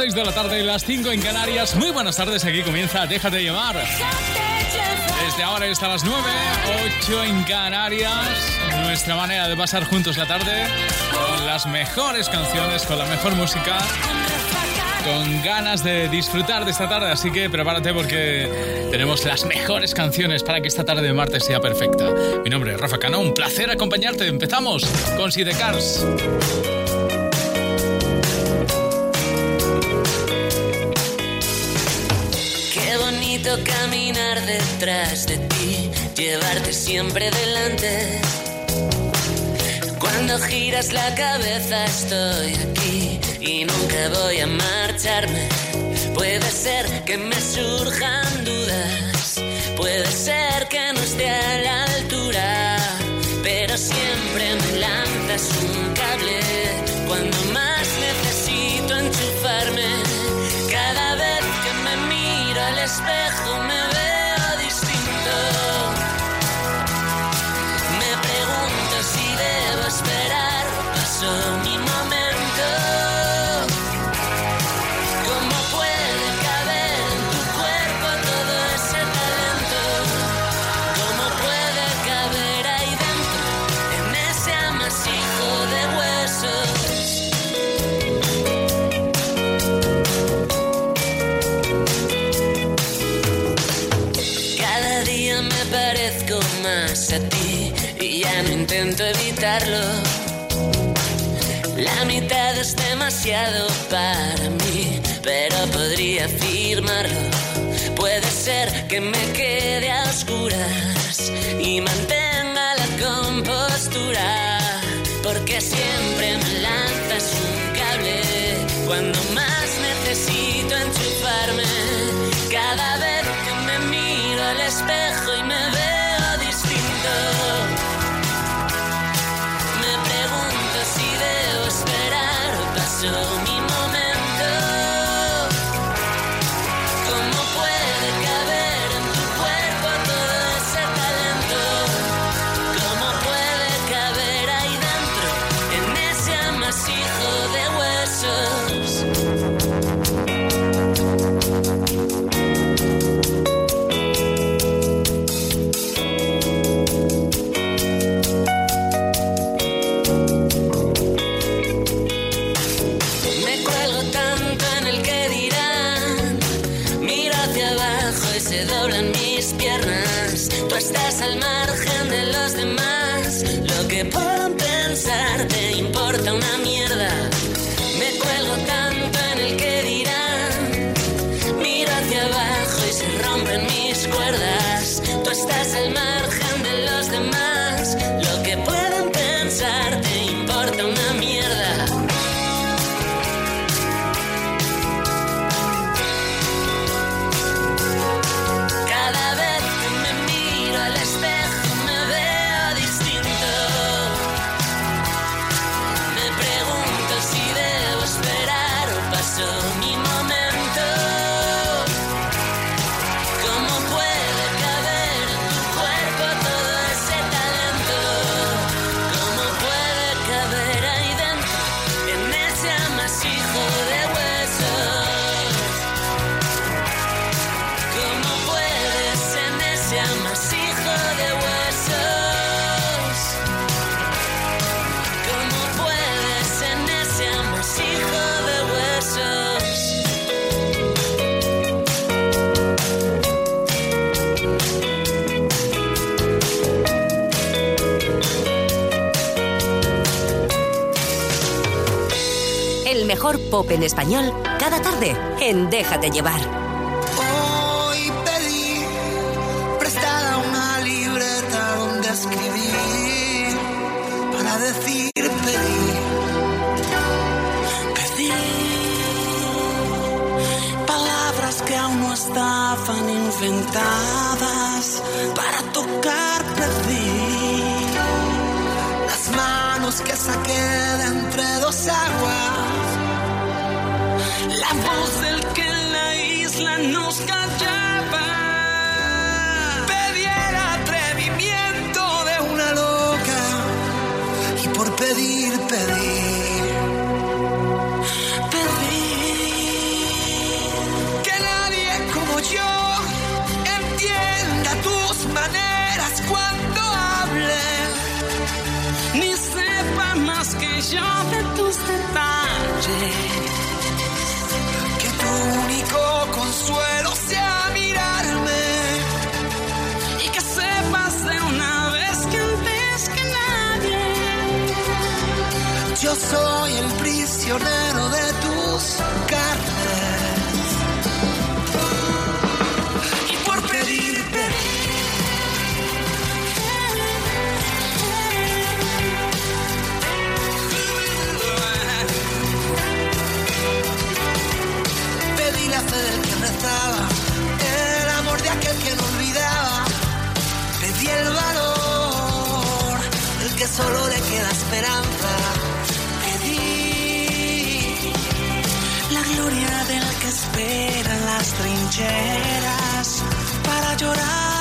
las 6 de la tarde, las 5 en Canarias. Muy buenas tardes, aquí comienza Déjate llevar. Desde ahora hasta las 9, 8 en Canarias. Nuestra manera de pasar juntos la tarde con las mejores canciones, con la mejor música con ganas de disfrutar de esta tarde, así que prepárate porque tenemos las mejores canciones para que esta tarde de martes sea perfecta. Mi nombre es Rafa Cano, un placer acompañarte. Empezamos con Sidecars. Qué caminar detrás de ti, llevarte siempre delante. Cuando giras la cabeza estoy aquí y nunca voy a marcharme. Puede ser que me surjan dudas, puede ser que no esté a la altura, pero siempre me lanzas un La mitad es demasiado para mí, pero podría afirmarlo. Puede ser que me quede a oscuras y mantenga la compostura, porque siempre me lanzas un cable cuando más necesito pop en español cada tarde en Déjate llevar. Hoy pedí prestada una libreta donde escribir para decir pedí. Pedí palabras que aún no estaban inventadas para tocar pedí las manos que saqué de entre dos aguas Voz del que en la isla nos callaba. Pediera atrevimiento de una loca y por pedir, pedir, pedir que nadie como yo entienda tus maneras cuando hable ni sepa más que yo de tus detalles. Soy el prisionero las trincheras para llorar.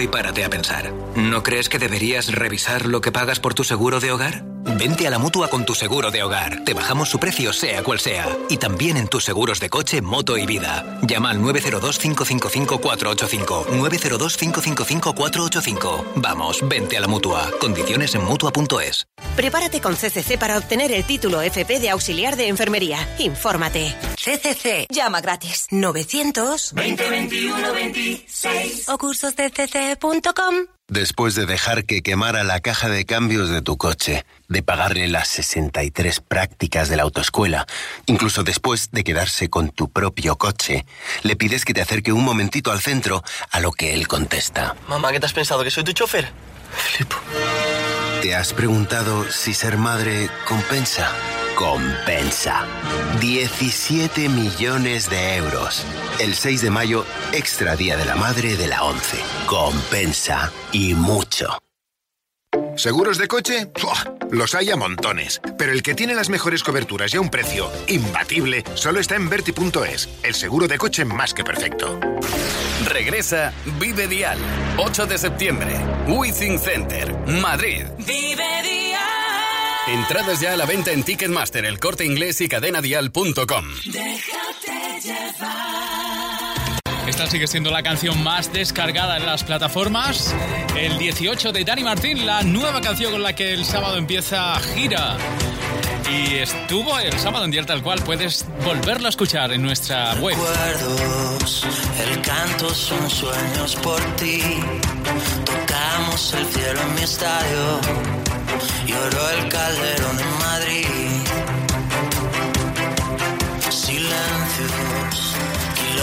Y párate a pensar. ¿No crees que deberías revisar lo que pagas por tu seguro de hogar? Vente a la mutua con tu seguro de hogar. Te bajamos su precio, sea cual sea. Y también en tus seguros de coche, moto y vida. Llama al 902-555-485. 902-555-485. Vamos, vente a la mutua. Condiciones en mutua.es. Prepárate con CCC para obtener el título FP de auxiliar de enfermería. Infórmate. CCC. Llama gratis. 900 2021 26 o cursosdcc.com. Después de dejar que quemara la caja de cambios de tu coche, de pagarle las 63 prácticas de la autoescuela, incluso después de quedarse con tu propio coche, le pides que te acerque un momentito al centro, a lo que él contesta. Mamá, ¿qué te has pensado? ¿Que soy tu chofer? Flipo. ¿Te has preguntado si ser madre compensa? Compensa. 17 millones de euros. El 6 de mayo, extra Día de la Madre de la 11. Compensa y mucho. ¿Seguros de coche? ¡Buah! Los hay a montones, pero el que tiene las mejores coberturas y a un precio imbatible solo está en Verti.es, el seguro de coche más que perfecto. Regresa Vive Dial, 8 de septiembre, Withing Center, Madrid. Vive día. Entradas ya a la venta en Ticketmaster, el corte inglés y cadenadial.com. Déjate llevar. Sigue siendo la canción más descargada en las plataformas. El 18 de Dani Martín, la nueva canción con la que el sábado empieza gira. Y estuvo el sábado en día tal cual. Puedes volverlo a escuchar en nuestra web. Recuerdos, el canto son sueños por ti. Tocamos el cielo en mi estadio. Lloró el calderón en Madrid.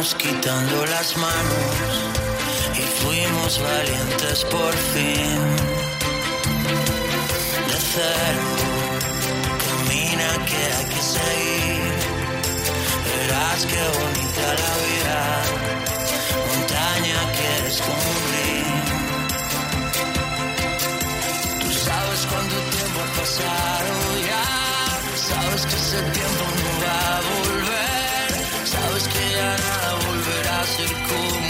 Quitando las manos y fuimos valientes por fin. De cero, camina que hay que seguir. Verás qué bonita la vida, montaña que descubrir. Tú sabes cuánto tiempo ha pasado Sabes que ese tiempo no va a volver. Sabes que ya nada a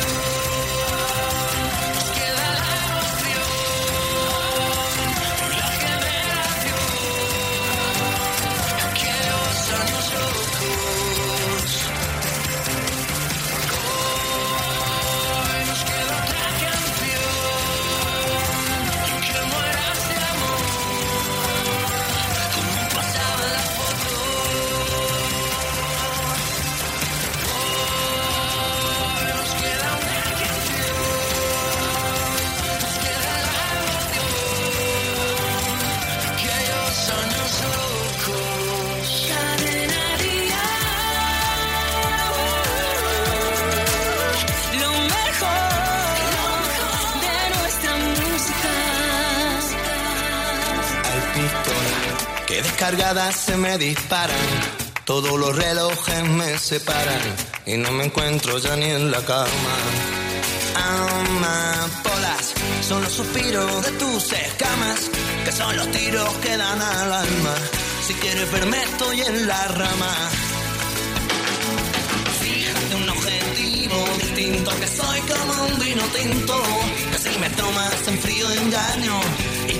Me disparan. Todos los relojes me separan y no me encuentro ya ni en la cama. Amapolas son los suspiros de tus escamas, que son los tiros que dan al alma. Si quieres verme estoy en la rama. Fíjate un objetivo distinto, que soy como un vino tinto, que si me tomas en frío engaño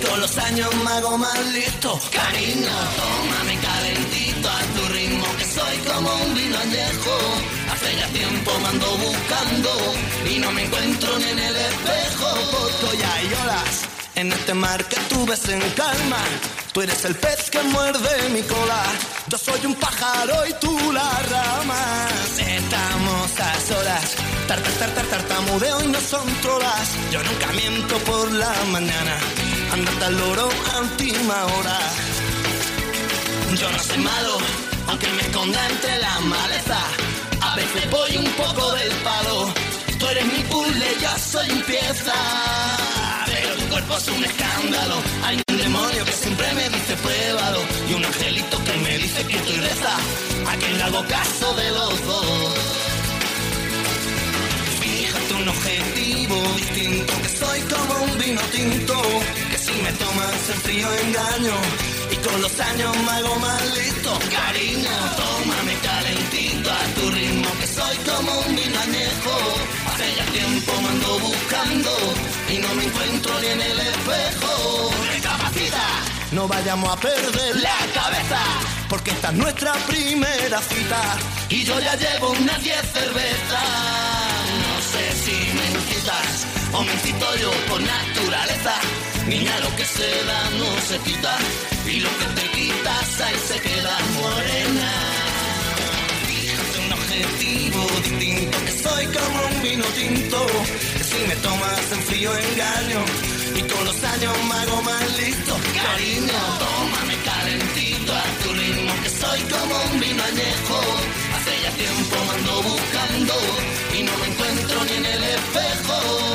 con los años me hago más listo. Cariño, tómame calentito a tu ritmo, que soy como un vino añejo. Hace ya tiempo me ando buscando y no me encuentro ni en el espejo. Porque ya olas en este mar que tú ves en calma. Tú eres el pez que muerde mi cola. Yo soy un pájaro y tú la rama. Estamos a solas. Tartar, tartar, tartamudeo y no son trolas. Yo nunca miento por la mañana andate al loro a última hora. Yo no soy malo, aunque me esconda entre la maleza. A veces voy un poco del palo. Tú eres mi puzzle, yo soy un pieza. Pero tu cuerpo es un escándalo. Hay un demonio que siempre me dice pruébalo. Y un angelito que me dice que estoy reza. A quien le hago caso de los y con los años me hago más listo. Cariño, tómame calentito a tu ritmo que soy como un vino añejo. Hace ya tiempo me ando buscando y no me encuentro ni en el espejo. Recapacita, no vayamos a perder la cabeza. Porque esta es nuestra primera cita y yo ya llevo unas 10 cervezas. No sé si me incitas o me incito yo por naturaleza Niña, lo que se da no se quita. Y lo que te quitas ahí se queda morena. Fíjate un objetivo distinto. Que soy como un vino tinto. Que si me tomas en frío engaño. Y con los años me hago más listo. Cariño, tómame calentito a tu ritmo. Que soy como un vino añejo. Hace ya tiempo me ando buscando. Y no me encuentro ni en el espejo.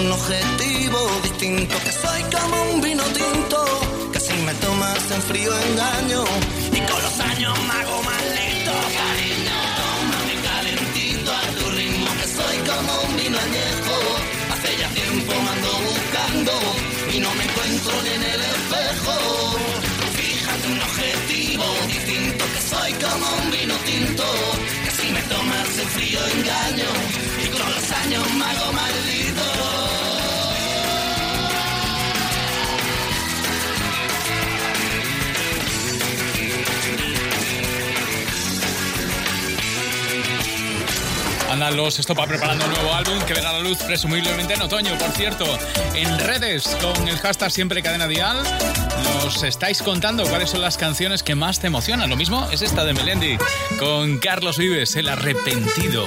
Un objetivo distinto. Que soy como un vino tinto. Que si me tomas en frío engaño. Y con los años me hago más listo. Cariño, tómame calentito a tu ritmo. Que soy como un vino añejo. Hace ya tiempo me ando buscando. Y no me encuentro ni en el espejo. Fíjate un objetivo distinto. Que soy como un vino tinto. Que si me tomas en frío engaño. Años me hago maldito. Andan los Estopa preparando un nuevo álbum que verá la luz presumiblemente en otoño. Por cierto, en redes con el hashtag siempre cadena dial nos estáis contando cuáles son las canciones que más te emocionan. Lo mismo es esta de Melendi con Carlos Vives, El Arrepentido.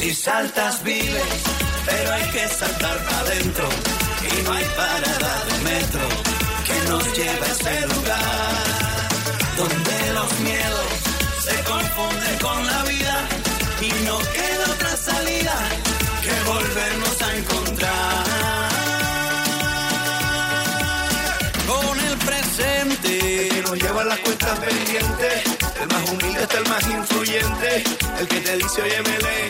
Si saltas vives, pero hay que saltar para adentro. Y no hay parada de metro que nos lleve a ese lugar donde los miedos se confunden con la vida y no queda otra salida que volvernos a encontrar con el presente. El que nos lleva las cuentas pendientes, el más humilde está el más influyente, el que te dice, oye, Melén,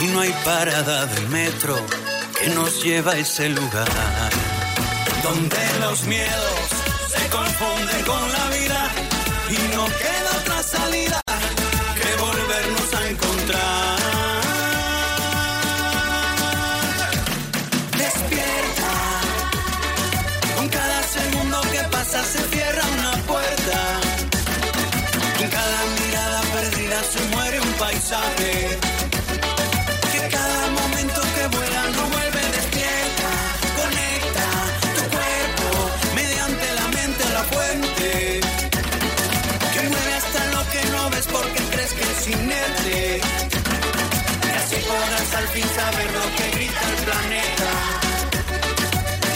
y no hay parada del metro que nos lleva a ese lugar donde los miedos se confunden con la vida y no queda otra salida que volvernos a encontrar. fin saber lo que grita el planeta.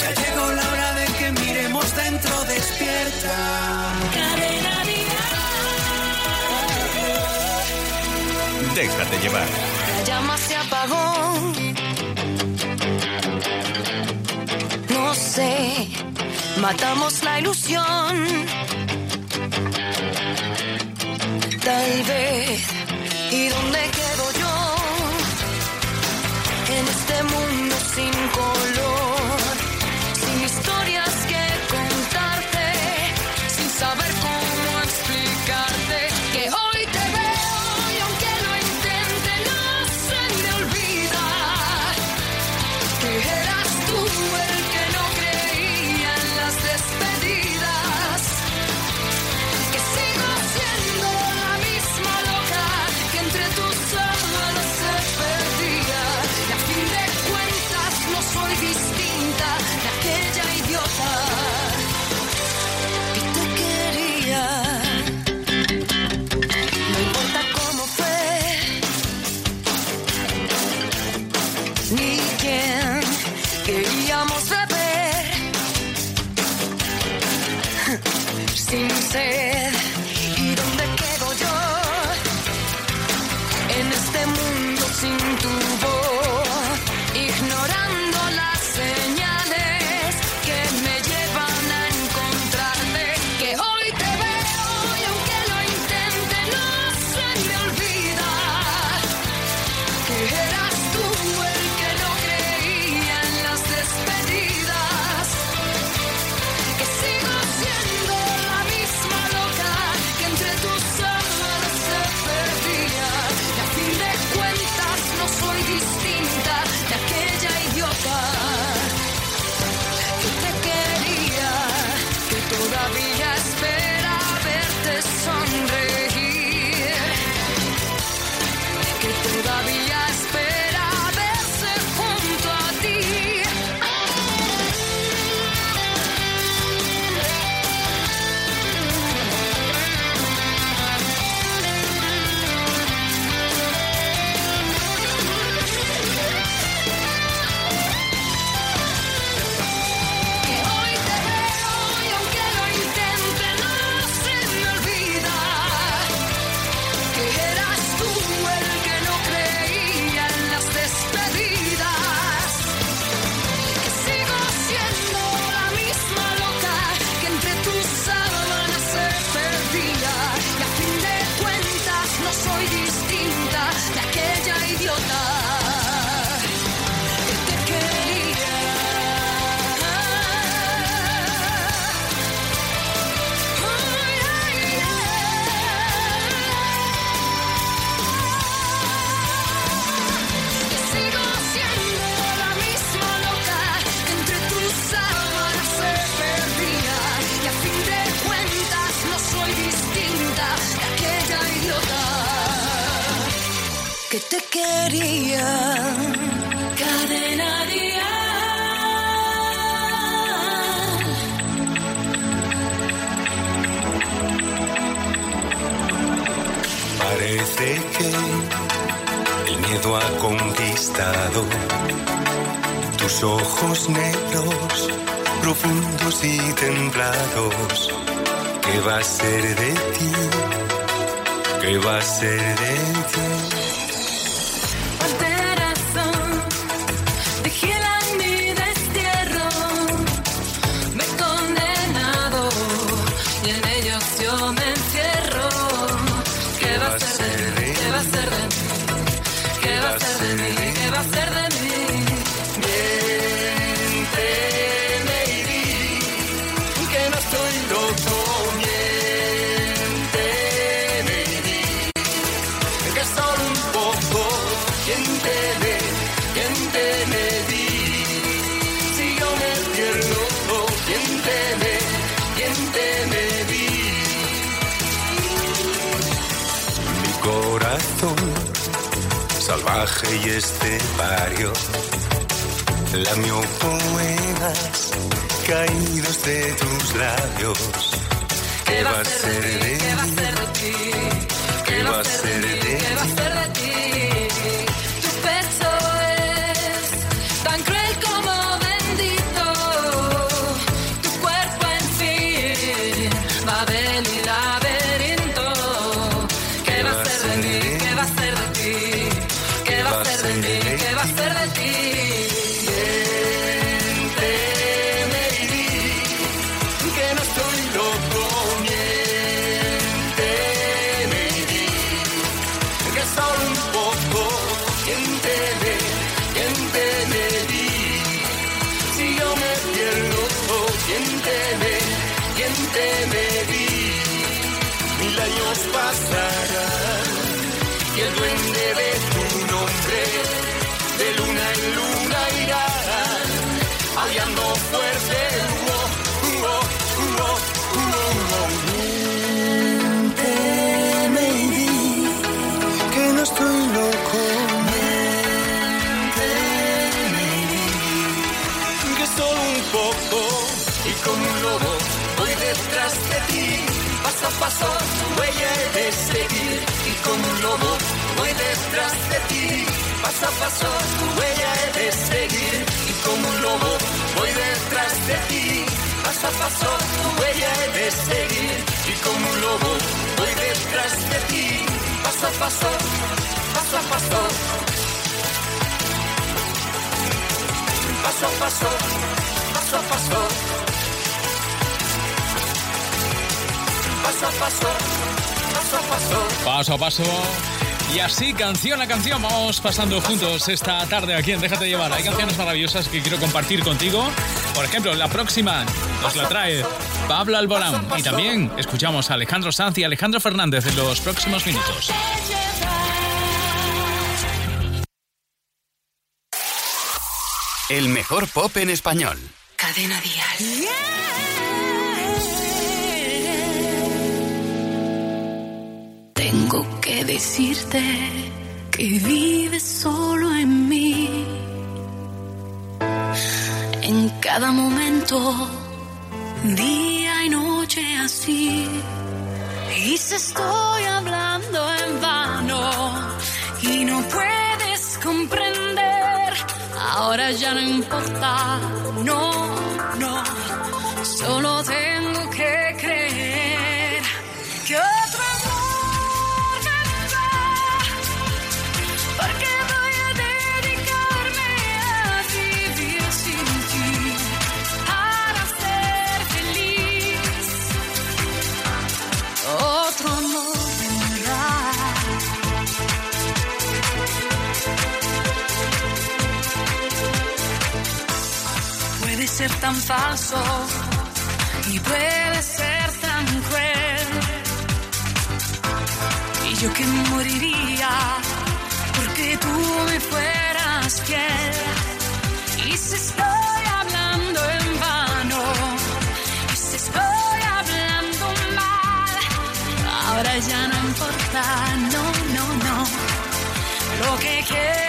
Ya llegó la hora de que miremos dentro despierta. Cadena Déjate llevar. La llama se apagó. No sé, matamos la ilusión. Tal vez, ¿y dónde sin color. profundos y templados. ¿Qué va a ser de ti? ¿Qué va a ser de ti? coraje y este estepario, lamió poemas caídos de tus labios. ¿Qué va a ser de ti? ¿Qué va a ser de ti? ¿Qué va a ser de ti? Paso tu huella de seguir y como un lobo voy detrás de ti. Paso a paso tu huella de seguir y como un lobo voy detrás de ti. Paso a paso tu huella de seguir y como un lobo voy detrás de ti. Paso a paso, paso a paso. Paso a paso, paso a paso. Paso a paso, paso a paso. Paso a paso. Y así, canción a canción, vamos pasando juntos esta tarde aquí en Déjate Llevar. Hay canciones maravillosas que quiero compartir contigo. Por ejemplo, la próxima nos la trae Pablo Alborán. Y también escuchamos a Alejandro Sanz y Alejandro Fernández en los próximos minutos. El mejor pop en español. Cadena Dial. Tengo que decirte que vives solo en mí. En cada momento, día y noche así. Y se estoy hablando en vano y no puedes comprender. Ahora ya no importa, no. Tan falso y puede ser tan cruel. Y yo que moriría porque tú me fueras fiel. Y si estoy hablando en vano, y si estoy hablando mal, ahora ya no importa, no, no, no. Lo que quiero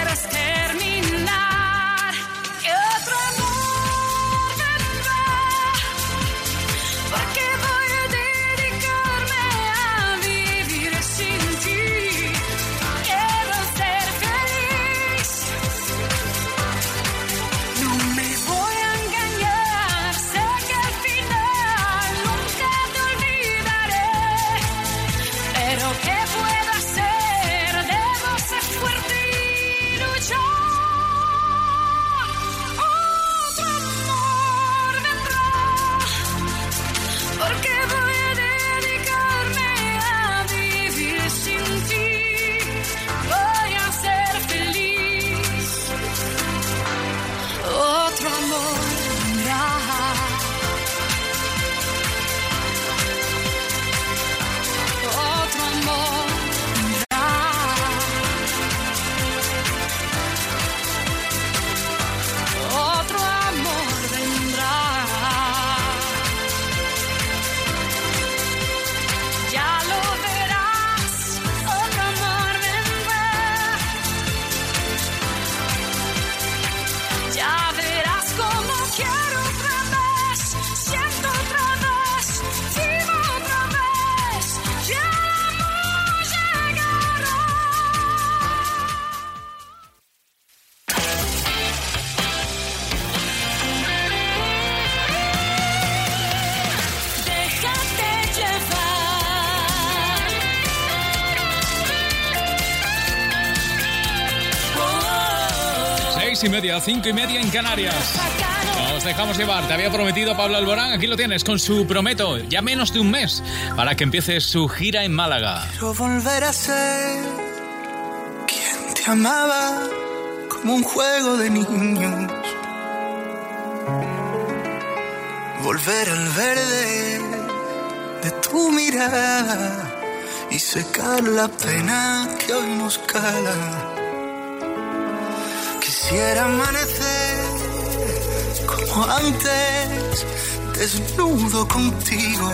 Y media, cinco y media en Canarias. Nos dejamos llevar. Te había prometido Pablo Alborán. Aquí lo tienes con su Prometo. Ya menos de un mes para que empiece su gira en Málaga. Quiero volver a ser quien te amaba como un juego de niños. Volver al verde de tu mirada y secar la pena que hoy nos cala. Quisiera amanecer como antes, desnudo contigo,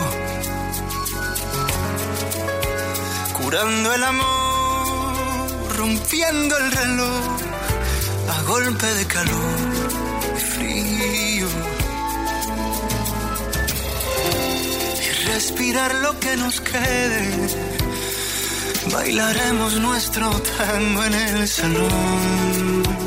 curando el amor, rompiendo el reloj a golpe de calor y frío. Y respirar lo que nos quede Bailaremos nuestro tango en el salón.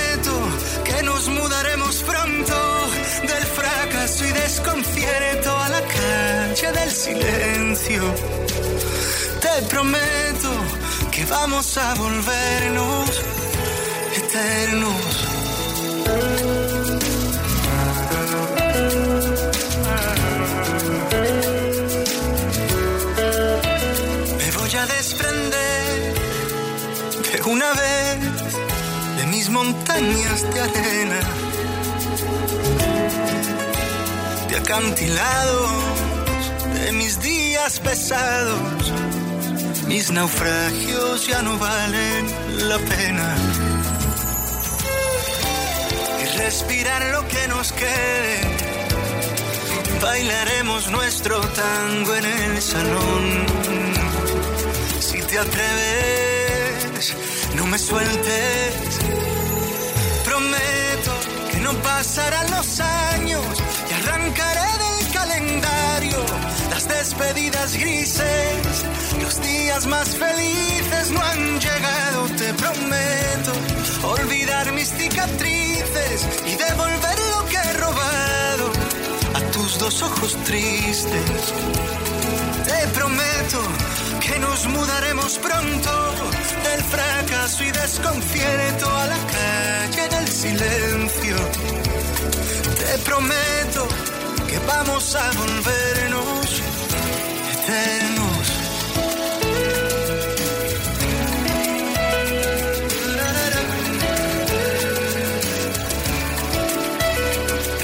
desconcierto a la calle del silencio. Te prometo que vamos a volvernos eternos. Me voy a desprender una vez de mis montañas de arena, de acantilados, de mis días pesados, mis naufragios ya no valen la pena. Y respirar lo que nos quede, bailaremos nuestro tango en el salón. Si te atreves no me sueltes. Prometo que no pasarán los años arrancaré del calendario las despedidas grises. Los días más felices no han llegado, te prometo. Olvidar mis cicatrices y devolver lo que he robado a tus dos ojos tristes. Te prometo que nos mudaremos pronto del fracaso y desconcierto a la calle silencio. Te prometo que vamos a volvernos eternos.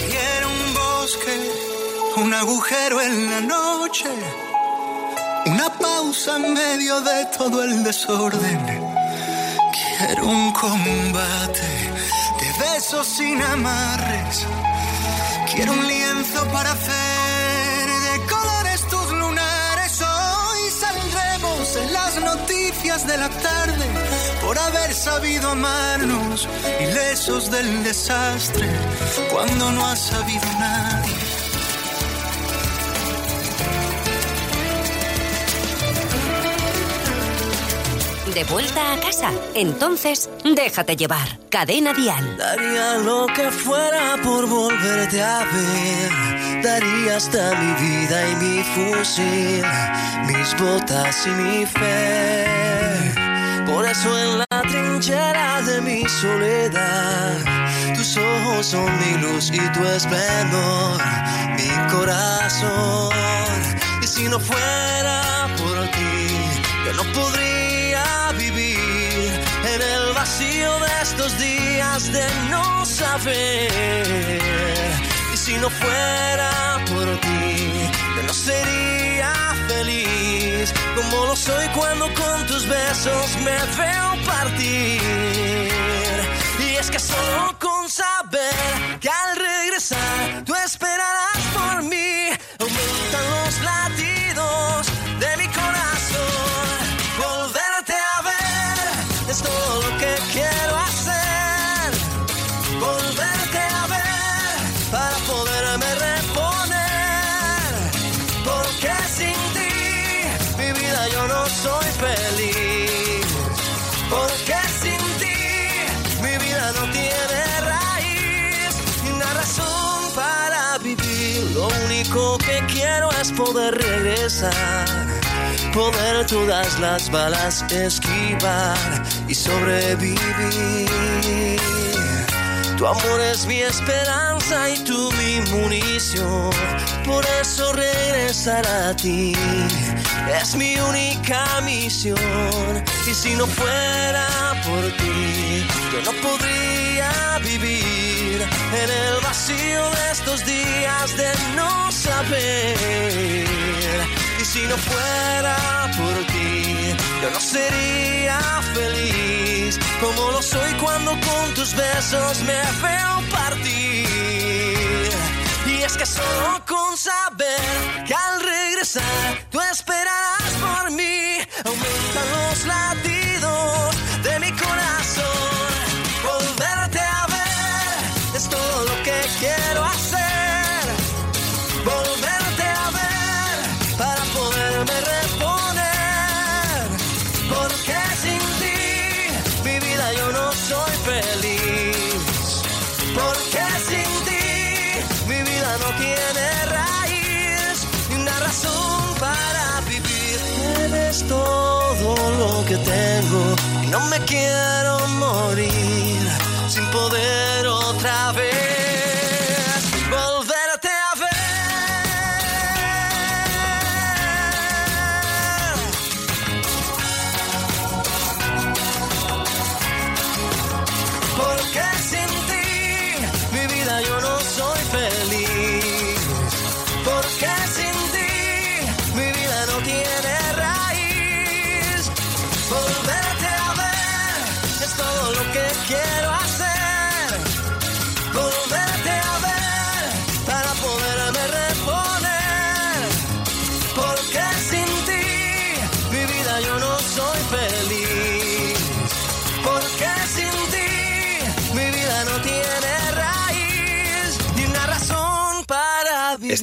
Quiero un bosque, un agujero en la noche una pausa en medio de todo el desorden. Quiero un combate sin amarres. Quiero un lienzo para hacer de colores tus lunares. Hoy saldremos en las noticias de la tarde por haber sabido amarnos, ilesos del desastre, cuando no ha sabido nadie de vuelta a casa. Entonces, déjate llevar. Cadena Dial. Daría lo que fuera por volverte a ver. Daría hasta mi vida y mi fusil, mis botas y mi fe. Por eso en la trinchera de mi soledad, tus ojos son mi luz y tu esplendor, mi corazón. Y si no fuera por ti, yo no podría de estos días de no saber. Y si no fuera por ti, yo no sería feliz como lo soy cuando con tus besos me veo partir. Y es que solo con saber que al regresar tú esperarás vivir. Poder regresar poder todas las balas esquivar y sobrevivir. Tu amor es mi esperanza y tú mi munición. Por eso regresar a ti es mi única misión. Y si no fuera por ti, yo no podría en el vacío de estos días de no saber. Y si no fuera por ti, yo no sería feliz como lo soy cuando con tus besos me veo partir. Y es que solo con saber que al regresar tú esperarás por mí, aumentan los latidos no me quiero morir sin poder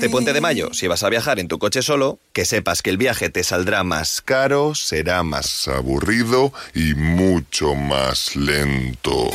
Este puente de mayo, si vas a viajar en tu coche solo, que sepas que el viaje te saldrá más caro, será más aburrido y mucho más lento.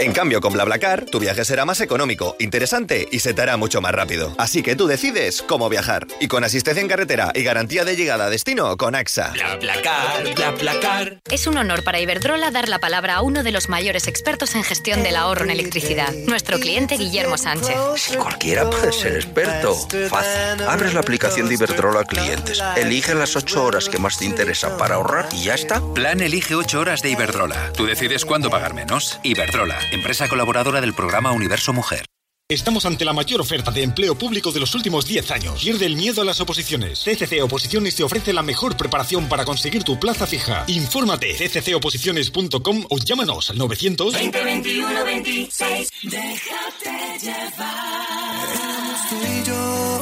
En cambio, con BlaBlaCar, tu viaje será más económico, interesante y se te hará mucho más rápido. Así que tú decides cómo viajar. Y con asistencia en carretera y garantía de llegada a destino con AXA. BlaBlaCar, BlaBlaCar. Es un honor para Iberdrola dar la palabra a uno de los mayores expertos en gestión del ahorro en electricidad, nuestro cliente Guillermo Sánchez. Si cualquiera puede ser experto. Fácil. Abres la aplicación de Iberdrola Clientes, elige las 8 horas que más te interesan para ahorrar y ya está. Plan Elige 8 horas de Iberdrola. Tú decides cuándo pagar menos. Iberdrola, empresa colaboradora del programa Universo Mujer. Estamos ante la mayor oferta de empleo público de los últimos 10 años. Pierde el miedo a las oposiciones. CCC Oposiciones te ofrece la mejor preparación para conseguir tu plaza fija. Infórmate cccoposiciones.com o llámanos al 900 20 21 26 Déjate llevar Éramos tú y yo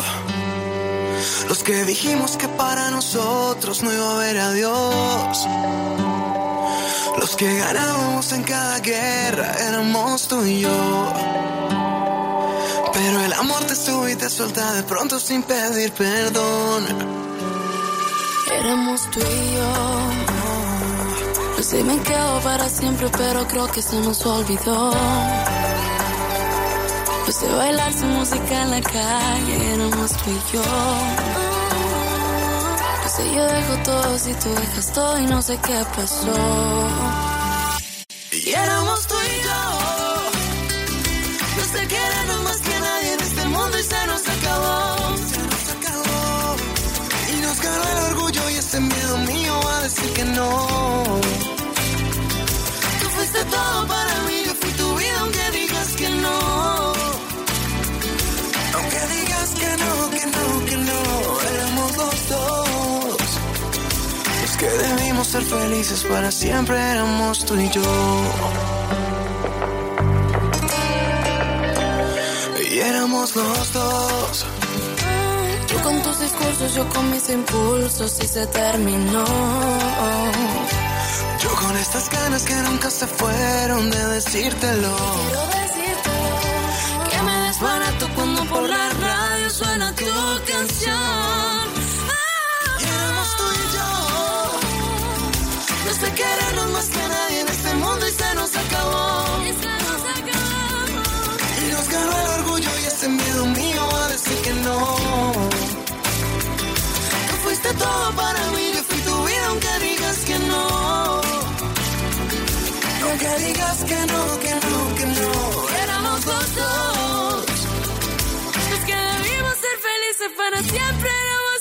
Los que dijimos que para nosotros no iba a haber adiós Los que ganábamos en cada guerra éramos tú y yo Pero el amor te sube y te suelta de pronto sin pedir perdón Éramos tú y yo. No sé, me quedo para siempre, pero creo que se nos olvidó. No sé bailar su música en la calle, éramos tú y yo. No sé, yo dejo todo si tú dejas todo y no sé qué pasó. Y éramos tú y yo. Nos de querernos más que nadie en este mundo y se nos acabó. Se nos acabó. Y nos ganó el orgullo y este miedo mío a decir que no. Tú fuiste todo para mí, que debimos ser felices para siempre éramos tú y yo Y éramos los dos Tú con tus discursos, yo con mis impulsos y se terminó. Yo con estas ganas que nunca se fueron de decírtelo. Quiero decirte que me desbarato cuando por la radio suena tu canción. Dejaste de querernos más que nadie en este mundo y se nos acabó. Y se nos acabó. Y nos ganó el orgullo y ese miedo mío a decir que no. Tú fuiste todo para mí, yo fui tu vida aunque digas que no. Aunque digas que no, que no, que no. Éramos los dos. Los que debimos ser felices para siempre, éramos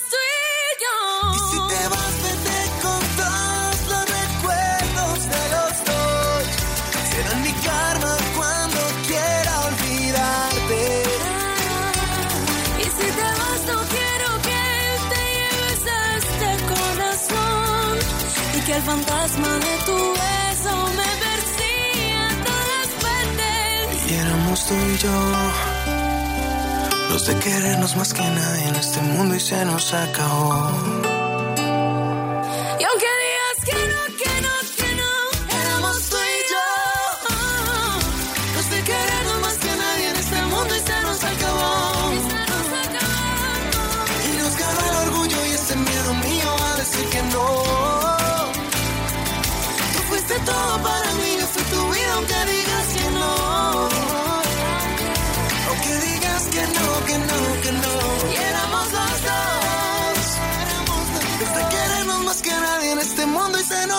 que el fantasma de tu beso me persiga a todas partes. Y éramos tú y yo. Los de querernos más que nadie en este mundo y se nos acabó.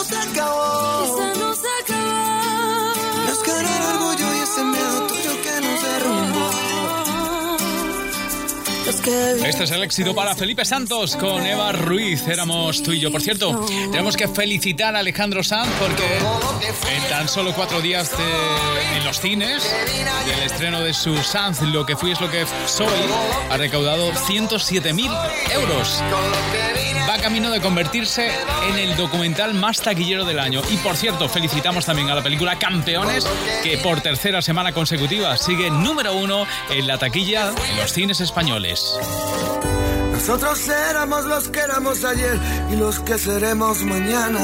Se nos acabó. Y se nos acabó. Nos ganó el orgullo y ese miedo tuyo que nos derrumbó. Los que Este es el éxito para Felipe Santos con Eva Ruiz. Éramos tú y yo. Por cierto, tenemos que felicitar a Alejandro Sanz porque en tan solo cuatro días de- en los cines del estreno de su Sanz, Lo que fui es lo que soy, ha recaudado 107.000 euros. Camino de convertirse en el documental más taquillero del año. Y por cierto, felicitamos también a la película Campeones, que por tercera semana consecutiva sigue número uno en la taquilla en los cines españoles. Nosotros éramos los que éramos ayer y los que seremos mañana.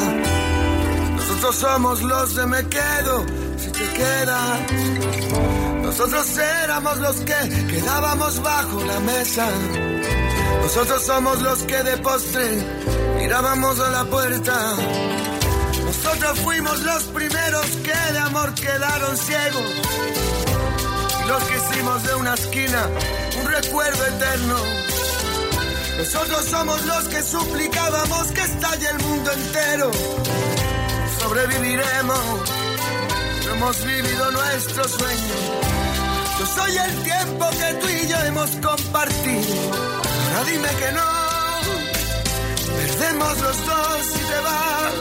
Nosotros somos los de me quedo si te quedas. Nosotros éramos los que quedábamos bajo la mesa. Nosotros somos los que de postre mirábamos a la puerta. Nosotros fuimos los primeros que de amor quedaron ciegos. Y los que hicimos de una esquina un recuerdo eterno. Nosotros somos los que suplicábamos que estalle el mundo entero. Sobreviviremos, hemos vivido nuestro sueño. Yo soy el tiempo que tú y yo hemos compartido. Dime que no, perdemos los dos si te vas.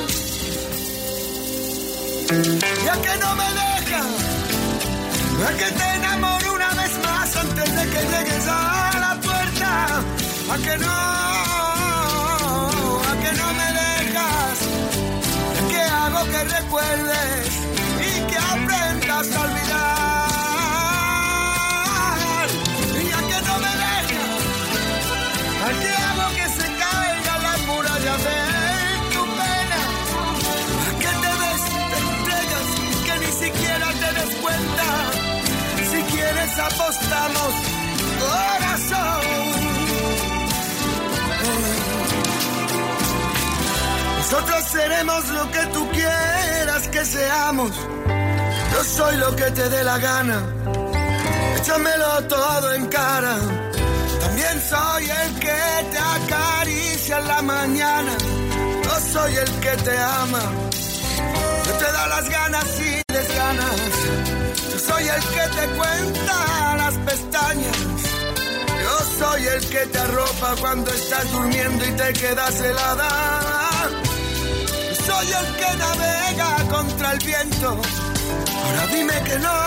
Ya que no me dejas, a que te enamoro una vez más antes de que llegues a la puerta. A que no, a que no me dejas. Que hago que recuerdes y que aprendas a olvidar. Apostamos, corazón. Nosotros seremos lo que tú quieras que seamos. Yo soy lo que te dé la gana. Échamelo todo en cara. También soy el que te acaricia en la mañana. Yo soy el que te ama. Yo te da las ganas y Yo soy el que te cuenta las pestañas. Yo soy el que te arropa cuando estás durmiendo y te quedas helada. Yo soy el que navega contra el viento. Ahora dime que no.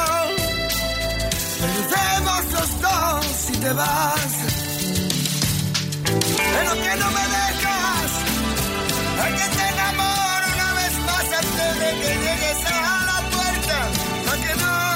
Perdemos los dos si te vas. Pero que no me dejas. Hay que te enamoro una vez más antes de que llegues a la puerta. A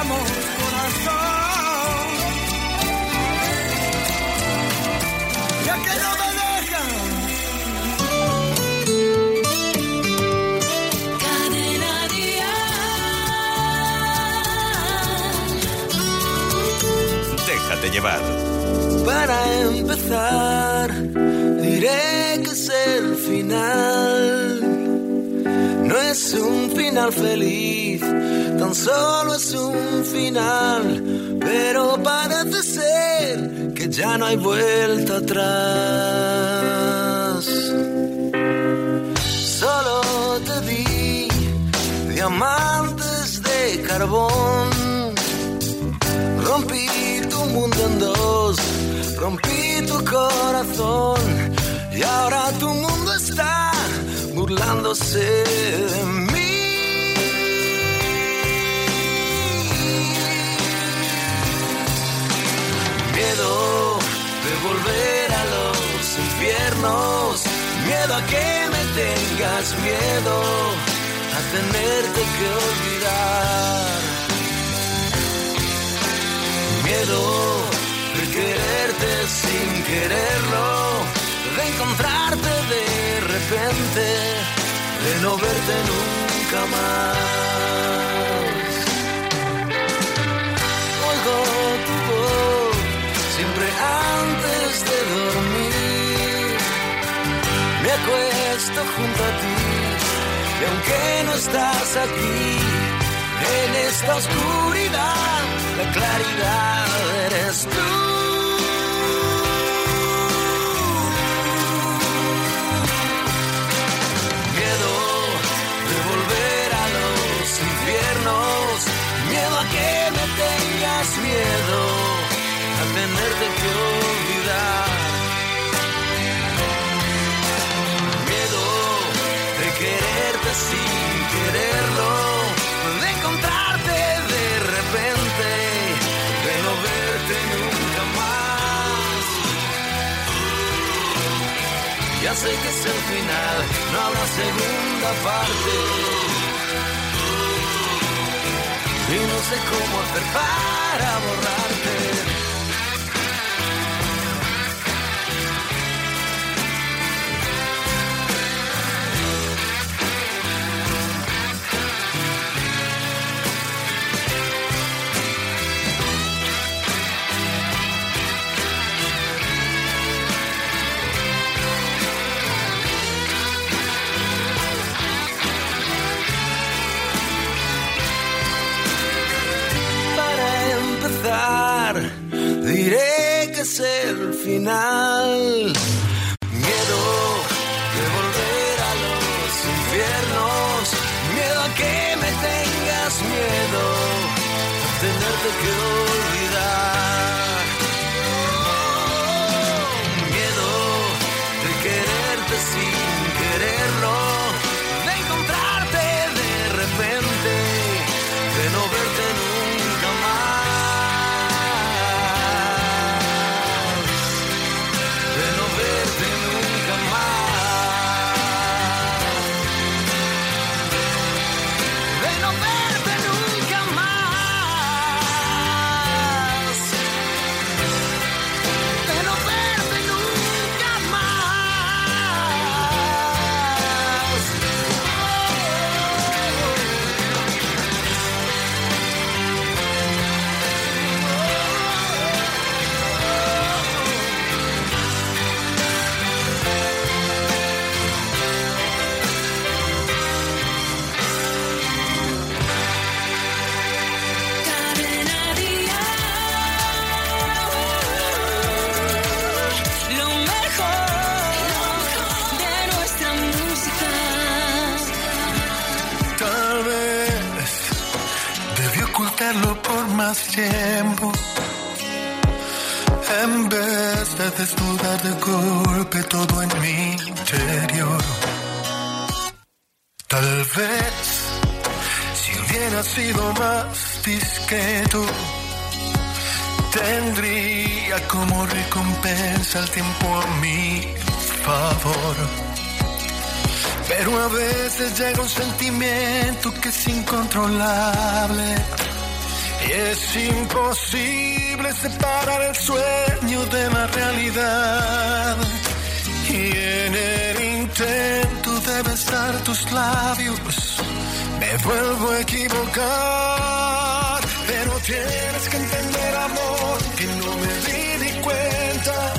amor, corazón. Ya que no me dejan. Déjate llevar. Para empezar, diré que es el final es un final feliz, tan solo es un final. Pero parece ser que ya no hay vuelta atrás. Solo te di diamantes de carbón. Rompí tu mundo en dos, rompí tu corazón. Y ahora tu mundo de. Miedo de volver a los infiernos, miedo a que me tengas miedo, a tenerte que olvidar. Miedo de quererte sin quererlo, de encontrarte de repente, de no verte nunca más. Oigo tu voz siempre antes de dormir. Me acuesto junto a ti y aunque no estás aquí, en esta oscuridad, la claridad eres tú. Cómo hacer separar el sueño de la realidad. Y en el intento de besar tus labios, me vuelvo a equivocar. Pero tienes que entender, amor, que no me di ni cuenta.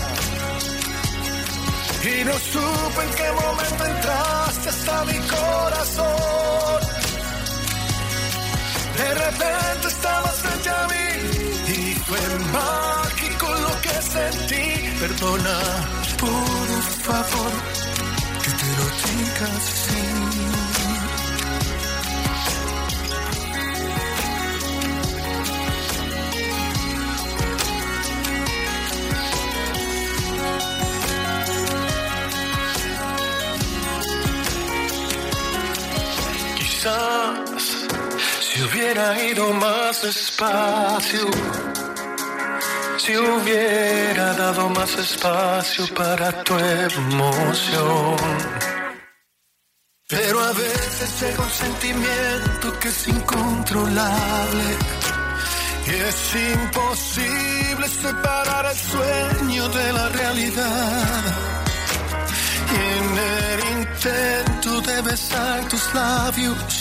Y no supe en qué momento entraste hasta mi corazón. De repente estabas frente a mí fue mágico lo que sentí. Perdona, por favor, que te lo diga así. Hubiera ido más despacio, si hubiera dado más espacio para tu emoción. Pero a veces llega un sentimiento que es incontrolable y es imposible separar el sueño de la realidad. Y en el intento de besar tus labios,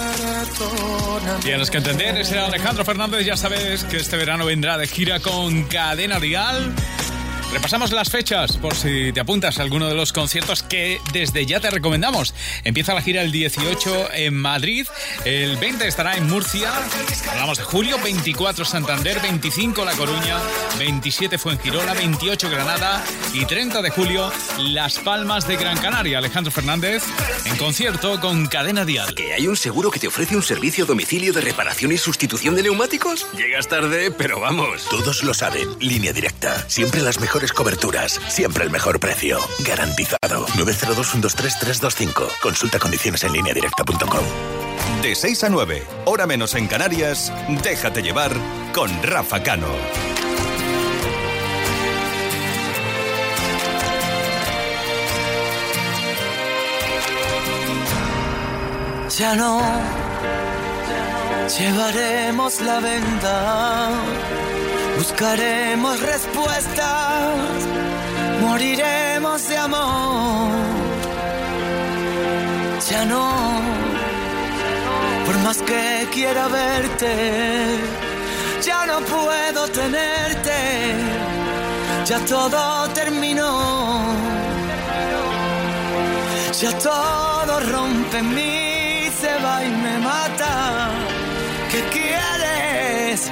Tienes que entender, ese Alejandro Fernández. Ya sabes que este verano vendrá de gira con Cadena Dial. Repasamos las fechas por si te apuntas a alguno de los conciertos que desde ya te recomendamos. Empieza la gira el 18 en Madrid, el 20 estará en Murcia, hablamos de julio, 24 Santander, 25 La Coruña, 27 Fuengirola, 28 Granada y 30 de julio Las Palmas de Gran Canaria. Alejandro Fernández en concierto con Cadena Dial. ¿Que hay un seguro que te ofrece un servicio a domicilio de reparación y sustitución de neumáticos? Llegas tarde, pero vamos. Todos lo saben. Línea directa. Siempre las mejores coberturas. Siempre el mejor precio. Garantizado. 902-123-325. Consulta condiciones en línea directa.com. De 6 a 9, hora menos en Canarias, déjate llevar con Rafa Cano. Ya no llevaremos la venda, buscaremos respuestas, moriremos de amor. Ya no, por más que quiera verte, ya no puedo tenerte, ya todo terminó, ya todo rompe en mí, se va y me mata. ¿Qué quieres?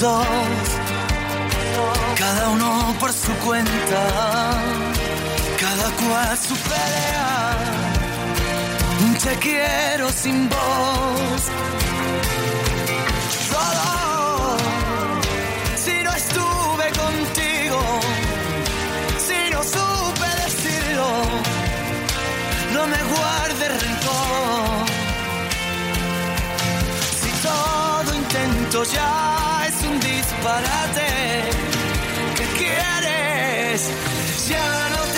Dos, cada uno por su cuenta, cada cual su pelea. Te quiero sin voz, solo si no estuve contigo, si no supe decirlo, no me guardes rencor. Si todo intento ya disparate. ¿Qué quieres? Ya no tengo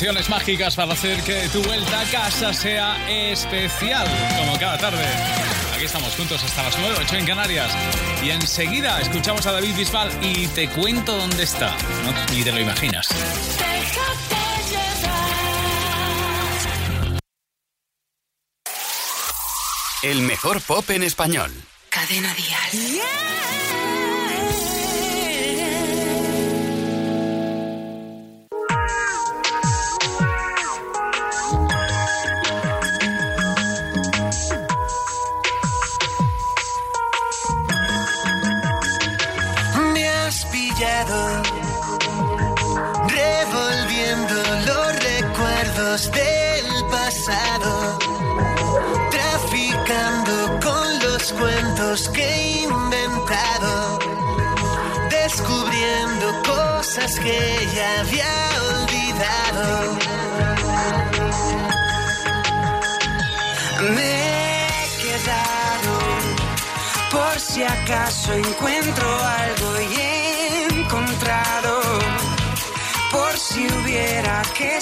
Canciones mágicas para hacer que tu vuelta a casa sea especial, como cada tarde. Aquí estamos juntos hasta las 9, 8 en Canarias. Y enseguida escuchamos a David Bisbal y te cuento dónde está. No, ni te lo imaginas. El mejor pop en español. Cadena Dial. Me del pasado, traficando con los cuentos que he inventado, descubriendo cosas que ya había olvidado. Me he quedado por si acaso encuentro algo y he encontrado por si hubiera que